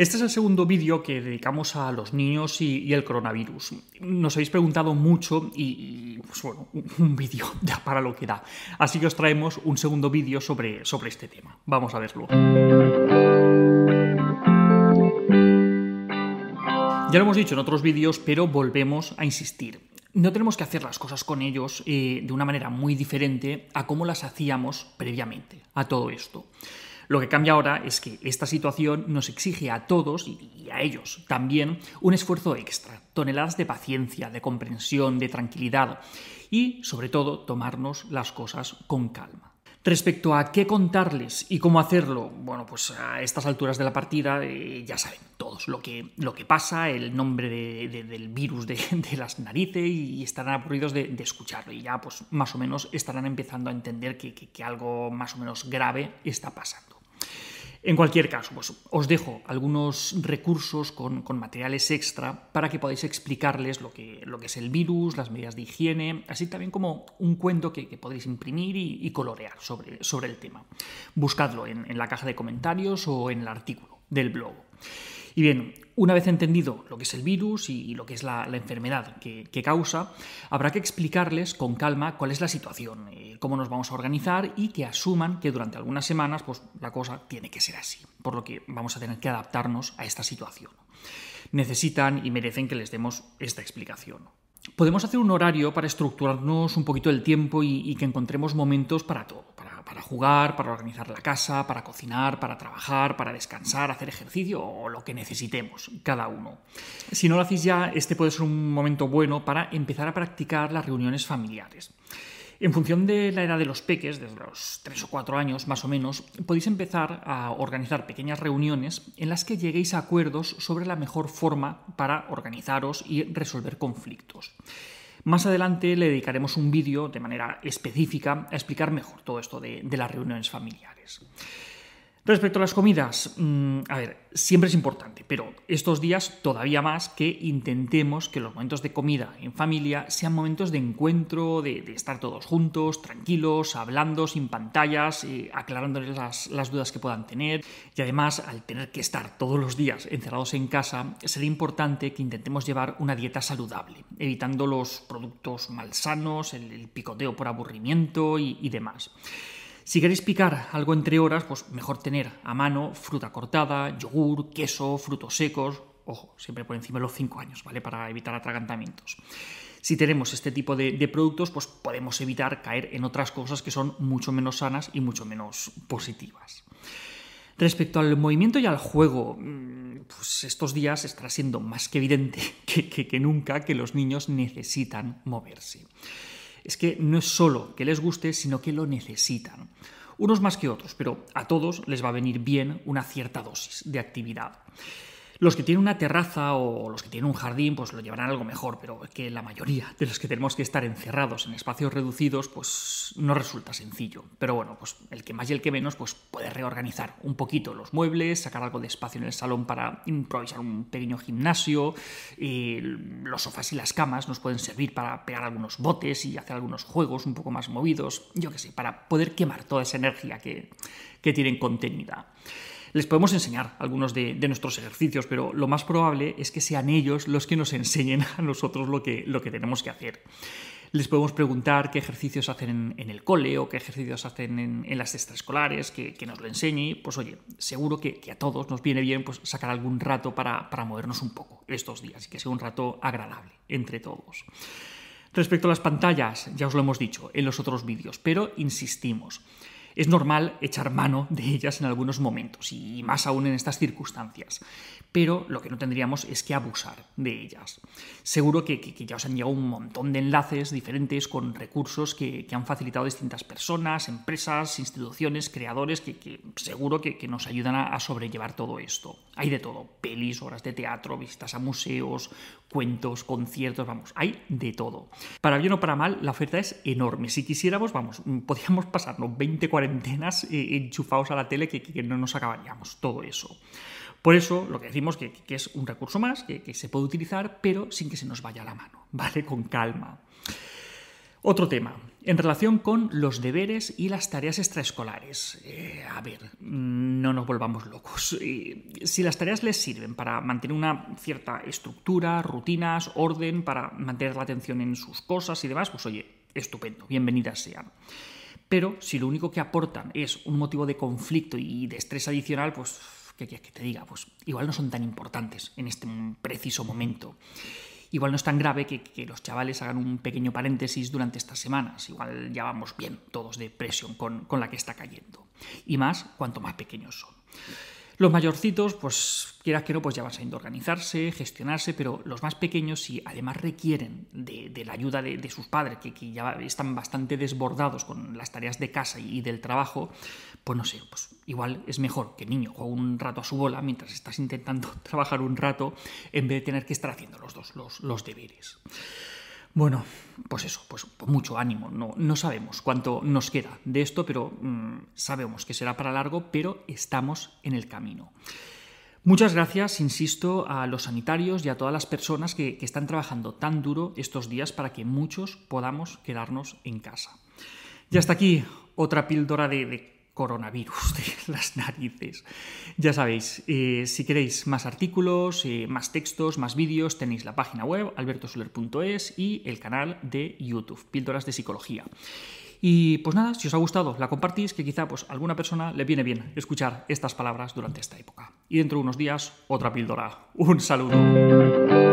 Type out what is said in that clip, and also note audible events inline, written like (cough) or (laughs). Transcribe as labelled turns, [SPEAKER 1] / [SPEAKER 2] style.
[SPEAKER 1] Este es el segundo vídeo que dedicamos a los niños y, el coronavirus. Nos habéis preguntado mucho y, pues bueno, un vídeo (laughs) ya para lo que da. Así que os traemos un segundo vídeo sobre, sobre este tema. Vamos a verlo. Ya lo hemos dicho en otros vídeos, pero volvemos a insistir. No tenemos que hacer las cosas con ellos eh, de una manera muy diferente a cómo las hacíamos previamente a todo esto. Lo que cambia ahora es que esta situación nos exige a todos y a ellos también un esfuerzo extra, toneladas de paciencia, de comprensión, de tranquilidad y, sobre todo, tomarnos las cosas con calma. Respecto a qué contarles y cómo hacerlo, bueno, pues a estas alturas de la partida eh, ya saben todos lo que, lo que pasa, el nombre del virus (laughs) de, las narices y estarán aburridos de, escucharlo y ya pues más o menos estarán empezando a entender que algo más o menos grave está pasando. En cualquier caso, pues os dejo algunos recursos con, materiales extra para que podáis explicarles lo que, lo que, es el virus, las medidas de higiene, así también como un cuento que, podéis imprimir y, colorear sobre, sobre, el tema. Buscadlo en, en la caja de comentarios o en el artículo del blog. Y bien, una vez entendido lo que es el virus y lo que es la, enfermedad que, causa, habrá que explicarles con calma cuál es la situación, eh, cómo nos vamos a organizar y que asuman que durante algunas semanas pues, la cosa tiene que ser así, por lo que vamos a tener que adaptarnos a esta situación. Necesitan y merecen que les demos esta explicación. Podemos hacer un horario para estructurarnos un poquito el tiempo y que encontremos momentos para todo para jugar, para organizar la casa, para cocinar, para trabajar, para descansar, hacer ejercicio o lo que necesitemos cada uno. Si no lo hacéis ya, este puede ser un momento bueno para empezar a practicar las reuniones familiares. En función de la edad de los peques, desde los 3 o 4 años más o menos, podéis empezar a organizar pequeñas reuniones en las que lleguéis a acuerdos sobre la mejor forma para organizaros y resolver conflictos. Más adelante le dedicaremos un vídeo de manera específica a explicar mejor todo esto de, las reuniones familiares. Respecto a las comidas, mm, a ver, siempre es importante, pero estos días todavía más que intentemos que los momentos de comida en familia sean momentos de encuentro, de, estar todos juntos, tranquilos, hablando, sin pantallas, eh, aclarándoles las, dudas que puedan tener. Y además, al tener que estar todos los días encerrados en casa, sería importante que intentemos llevar una dieta saludable, evitando los productos malsanos, el picoteo por aburrimiento y demás. Si queréis picar algo entre horas, pues mejor tener a mano fruta cortada, yogur, queso, frutos secos, ojo, siempre por encima de los 5 años, ¿vale? Para evitar atragantamientos. Si tenemos este tipo de, productos, pues podemos evitar caer en otras cosas que son mucho menos sanas y mucho menos positivas. Respecto al movimiento y al juego, mm, pues estos días estará siendo más que evidente (laughs) que nunca que los niños necesitan moverse es que no es solo que les guste, sino que lo necesitan. Unos más que otros, pero a todos les va a venir bien una cierta dosis de actividad. Los que tienen una terraza o los que tienen un jardín, pues lo llevarán algo mejor, pero es que la mayoría de los que tenemos que estar encerrados en espacios reducidos, pues no resulta sencillo. Pero bueno, pues el que más y el que menos, pues puede reorganizar un poquito los muebles, sacar algo de espacio en el salón para improvisar un pequeño gimnasio, y los sofás y las camas nos pueden servir para pegar algunos botes y hacer algunos juegos un poco más movidos, yo qué sé, para poder quemar toda esa energía que, que tienen contenida. Les podemos enseñar algunos de, nuestros ejercicios, pero lo más probable es que sean ellos los que nos (laughs) enseñen a nosotros lo que, tenemos que hacer. Les podemos preguntar qué ejercicios hacen en, el cole o qué ejercicios hacen en, las extraescolares, que, que, nos lo enseñe. Pues oye, seguro que, a todos nos viene bien pues, sacar algún rato para, para movernos un poco estos días y que sea un rato agradable entre todos. Respecto a las pantallas, ya os lo hemos dicho en los otros vídeos, pero insistimos. Es normal echar mano de ellas en algunos momentos, y más aún en estas circunstancias, pero lo que no tendríamos es que abusar de ellas. Seguro que, ya os han llegado un montón de enlaces diferentes con recursos que, han facilitado distintas personas, empresas, instituciones, creadores, que, seguro que, nos ayudan a, sobrellevar todo esto. Hay de todo, pelis, obras de teatro, visitas a museos, cuentos, conciertos, vamos, hay de todo. Para bien o para mal, la oferta es enorme. Si quisiéramos, vamos, podríamos pasarnos 20 cuarentenas eh, enchufados a la tele que, no nos acabaríamos, todo eso. Por eso, lo que decimos que, que es un recurso más, que, se puede utilizar, pero sin que se nos vaya la mano, (laughs) ¿vale? Con calma. Otro tema, en relación con los deberes y las tareas extraescolares. Eh, a ver, no nos volvamos locos. Eh, si las tareas les sirven para mantener una cierta estructura, rutinas, orden, para mantener la atención en sus cosas y demás, pues oye, estupendo, bienvenidas sean. Pero si lo único que aportan es un motivo de conflicto y de estrés adicional, pues, ¿qué quieres que te diga? Pues igual no son tan importantes en este preciso momento. Igual no es tan grave que, los chavales hagan un pequeño paréntesis durante estas semanas. Igual ya vamos bien todos de presión con, con la que está cayendo. Y más cuanto más pequeños son. Los mayorcitos, pues quieras que no, pues ya van sabiendo organizarse, gestionarse, pero los más pequeños, si además requieren de, la ayuda de, sus padres, que, ya están bastante desbordados con las tareas de casa y del trabajo, pues no sé, pues igual es mejor que el niño juegue un rato a su bola mientras estás intentando (laughs) trabajar un rato, en vez de tener que estar haciendo los dos los deberes. Bueno, pues eso, pues, mucho ánimo. No, sabemos cuánto nos queda de esto, pero mm, sabemos que será para largo, pero estamos en el camino. Muchas gracias, insisto, a los sanitarios y a todas las personas que, están trabajando tan duro estos días para que muchos podamos quedarnos en casa. Y hasta aquí otra píldora de coronavirus (laughs) de las narices. Ya sabéis, eh, si queréis más artículos, eh, más textos, más vídeos, tenéis la página web albertosoler.es y el canal de YouTube, Píldoras de Psicología. Y pues nada, si os ha gustado, la compartís, que quizá pues alguna persona le viene bien escuchar estas palabras durante esta época. Y dentro de unos días, otra píldora. Un saludo.